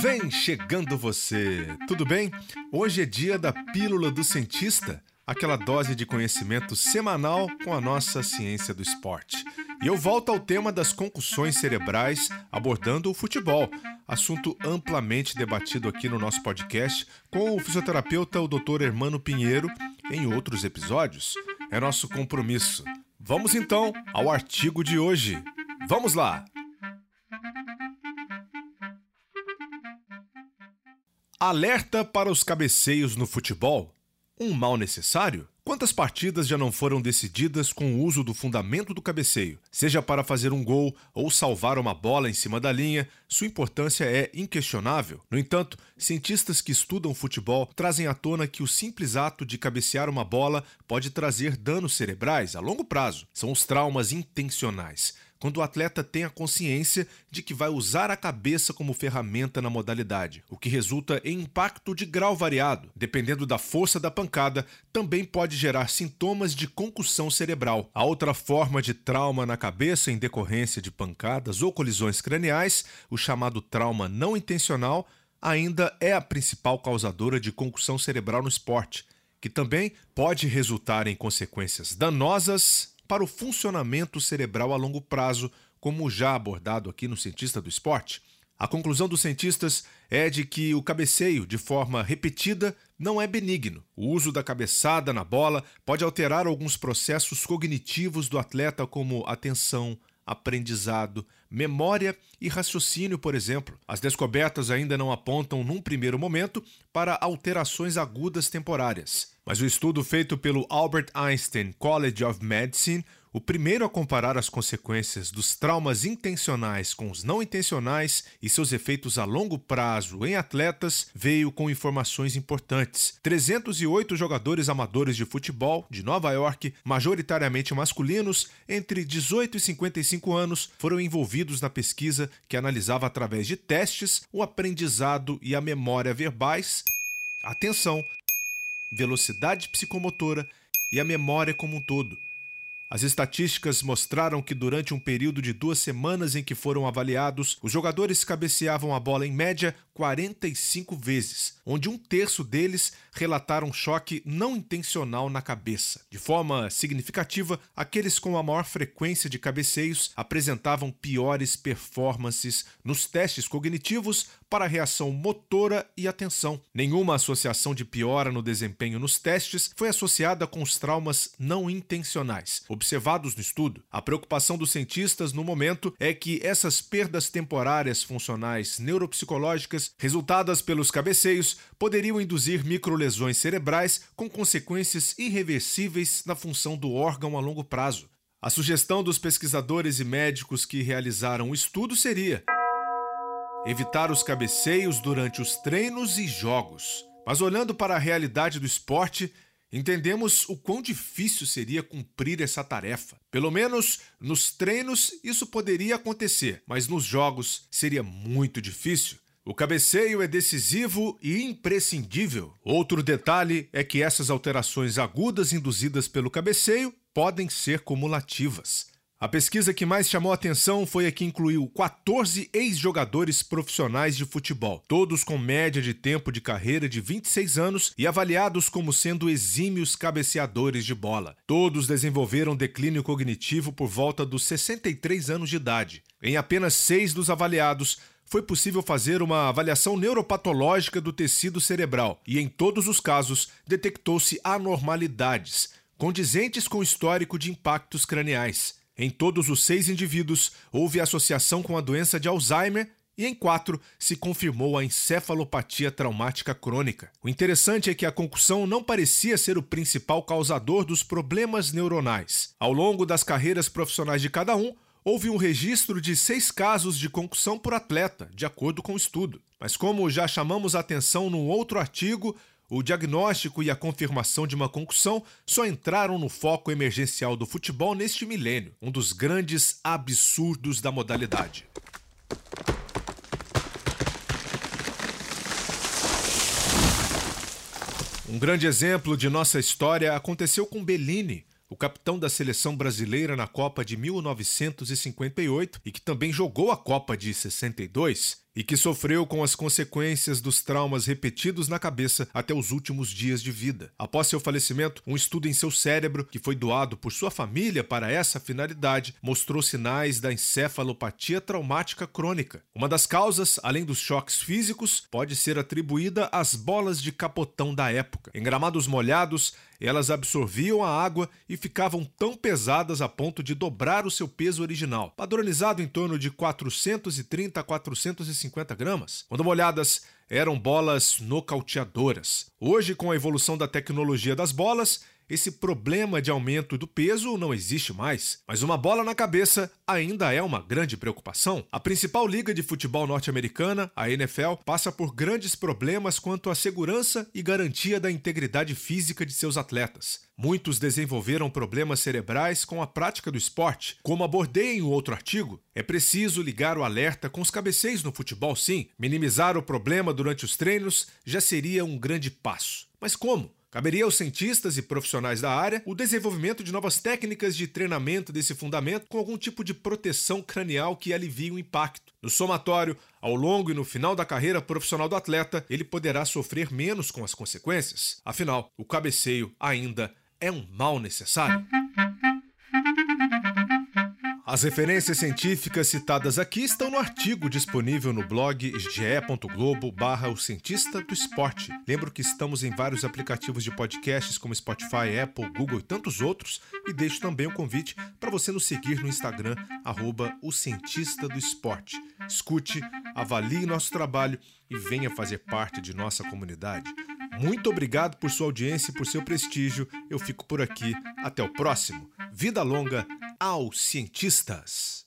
Vem chegando você, tudo bem? Hoje é dia da Pílula do Cientista, aquela dose de conhecimento semanal com a nossa ciência do esporte. E eu volto ao tema das concussões cerebrais, abordando o futebol, assunto amplamente debatido aqui no nosso podcast com o fisioterapeuta o Dr. Hermano Pinheiro em outros episódios. É nosso compromisso. Vamos então ao artigo de hoje. Vamos lá! Alerta para os cabeceios no futebol. Um mal necessário? Quantas partidas já não foram decididas com o uso do fundamento do cabeceio? Seja para fazer um gol ou salvar uma bola em cima da linha, sua importância é inquestionável. No entanto, cientistas que estudam futebol trazem à tona que o simples ato de cabecear uma bola pode trazer danos cerebrais a longo prazo. São os traumas intencionais quando o atleta tem a consciência de que vai usar a cabeça como ferramenta na modalidade, o que resulta em impacto de grau variado. Dependendo da força da pancada, também pode gerar sintomas de concussão cerebral. A outra forma de trauma na cabeça em decorrência de pancadas ou colisões craniais, o chamado trauma não intencional, ainda é a principal causadora de concussão cerebral no esporte, que também pode resultar em consequências danosas para o funcionamento cerebral a longo prazo, como já abordado aqui no Cientista do Esporte. A conclusão dos cientistas é de que o cabeceio, de forma repetida, não é benigno. O uso da cabeçada na bola pode alterar alguns processos cognitivos do atleta, como atenção, aprendizado, memória e raciocínio, por exemplo. As descobertas ainda não apontam, num primeiro momento, para alterações agudas temporárias. Mas o estudo feito pelo Albert Einstein College of Medicine o primeiro a comparar as consequências dos traumas intencionais com os não intencionais e seus efeitos a longo prazo em atletas veio com informações importantes. 308 jogadores amadores de futebol de Nova York, majoritariamente masculinos, entre 18 e 55 anos, foram envolvidos na pesquisa que analisava através de testes o aprendizado e a memória verbais, atenção, velocidade psicomotora e a memória como um todo. As estatísticas mostraram que durante um período de duas semanas em que foram avaliados, os jogadores cabeceavam a bola em média 45 vezes, onde um terço deles relataram choque não intencional na cabeça. De forma significativa, aqueles com a maior frequência de cabeceios apresentavam piores performances nos testes cognitivos para reação motora e atenção. Nenhuma associação de piora no desempenho nos testes foi associada com os traumas não intencionais observados no estudo. A preocupação dos cientistas no momento é que essas perdas temporárias funcionais neuropsicológicas resultadas pelos cabeceios poderiam induzir microlesões cerebrais com consequências irreversíveis na função do órgão a longo prazo. A sugestão dos pesquisadores e médicos que realizaram o estudo seria evitar os cabeceios durante os treinos e jogos. Mas olhando para a realidade do esporte, entendemos o quão difícil seria cumprir essa tarefa. Pelo menos nos treinos isso poderia acontecer, mas nos jogos seria muito difícil. O cabeceio é decisivo e imprescindível. Outro detalhe é que essas alterações agudas induzidas pelo cabeceio podem ser cumulativas. A pesquisa que mais chamou atenção foi a que incluiu 14 ex-jogadores profissionais de futebol, todos com média de tempo de carreira de 26 anos e avaliados como sendo exímios cabeceadores de bola. Todos desenvolveram declínio cognitivo por volta dos 63 anos de idade. Em apenas seis dos avaliados, foi possível fazer uma avaliação neuropatológica do tecido cerebral e, em todos os casos, detectou-se anormalidades, condizentes com o histórico de impactos craniais. Em todos os seis indivíduos, houve associação com a doença de Alzheimer e em quatro se confirmou a encefalopatia traumática crônica. O interessante é que a concussão não parecia ser o principal causador dos problemas neuronais. Ao longo das carreiras profissionais de cada um, houve um registro de seis casos de concussão por atleta, de acordo com o estudo. Mas, como já chamamos a atenção num outro artigo, o diagnóstico e a confirmação de uma concussão só entraram no foco emergencial do futebol neste milênio, um dos grandes absurdos da modalidade. Um grande exemplo de nossa história aconteceu com Bellini, o capitão da seleção brasileira na Copa de 1958 e que também jogou a Copa de 62 e que sofreu com as consequências dos traumas repetidos na cabeça até os últimos dias de vida. Após seu falecimento, um estudo em seu cérebro, que foi doado por sua família para essa finalidade, mostrou sinais da encefalopatia traumática crônica. Uma das causas, além dos choques físicos, pode ser atribuída às bolas de capotão da época. Em gramados molhados, elas absorviam a água e ficavam tão pesadas a ponto de dobrar o seu peso original, padronizado em torno de 430 a 450 150 gramas. Quando molhadas, eram bolas nocauteadoras. Hoje, com a evolução da tecnologia das bolas, esse problema de aumento do peso não existe mais, mas uma bola na cabeça ainda é uma grande preocupação. A principal liga de futebol norte-americana, a NFL, passa por grandes problemas quanto à segurança e garantia da integridade física de seus atletas. Muitos desenvolveram problemas cerebrais com a prática do esporte. Como abordei em outro artigo, é preciso ligar o alerta com os cabeceiros no futebol, sim. Minimizar o problema durante os treinos já seria um grande passo. Mas como? Caberia aos cientistas e profissionais da área o desenvolvimento de novas técnicas de treinamento desse fundamento com algum tipo de proteção cranial que alivie o impacto. No somatório, ao longo e no final da carreira profissional do atleta, ele poderá sofrer menos com as consequências. Afinal, o cabeceio ainda é um mal necessário. As referências científicas citadas aqui estão no artigo disponível no blog ge.globo barra o cientista do esporte. Lembro que estamos em vários aplicativos de podcasts como Spotify, Apple, Google e tantos outros e deixo também o um convite para você nos seguir no Instagram arroba o cientista do esporte. Escute, avalie nosso trabalho e venha fazer parte de nossa comunidade. Muito obrigado por sua audiência e por seu prestígio. Eu fico por aqui. Até o próximo. Vida longa aos cientistas.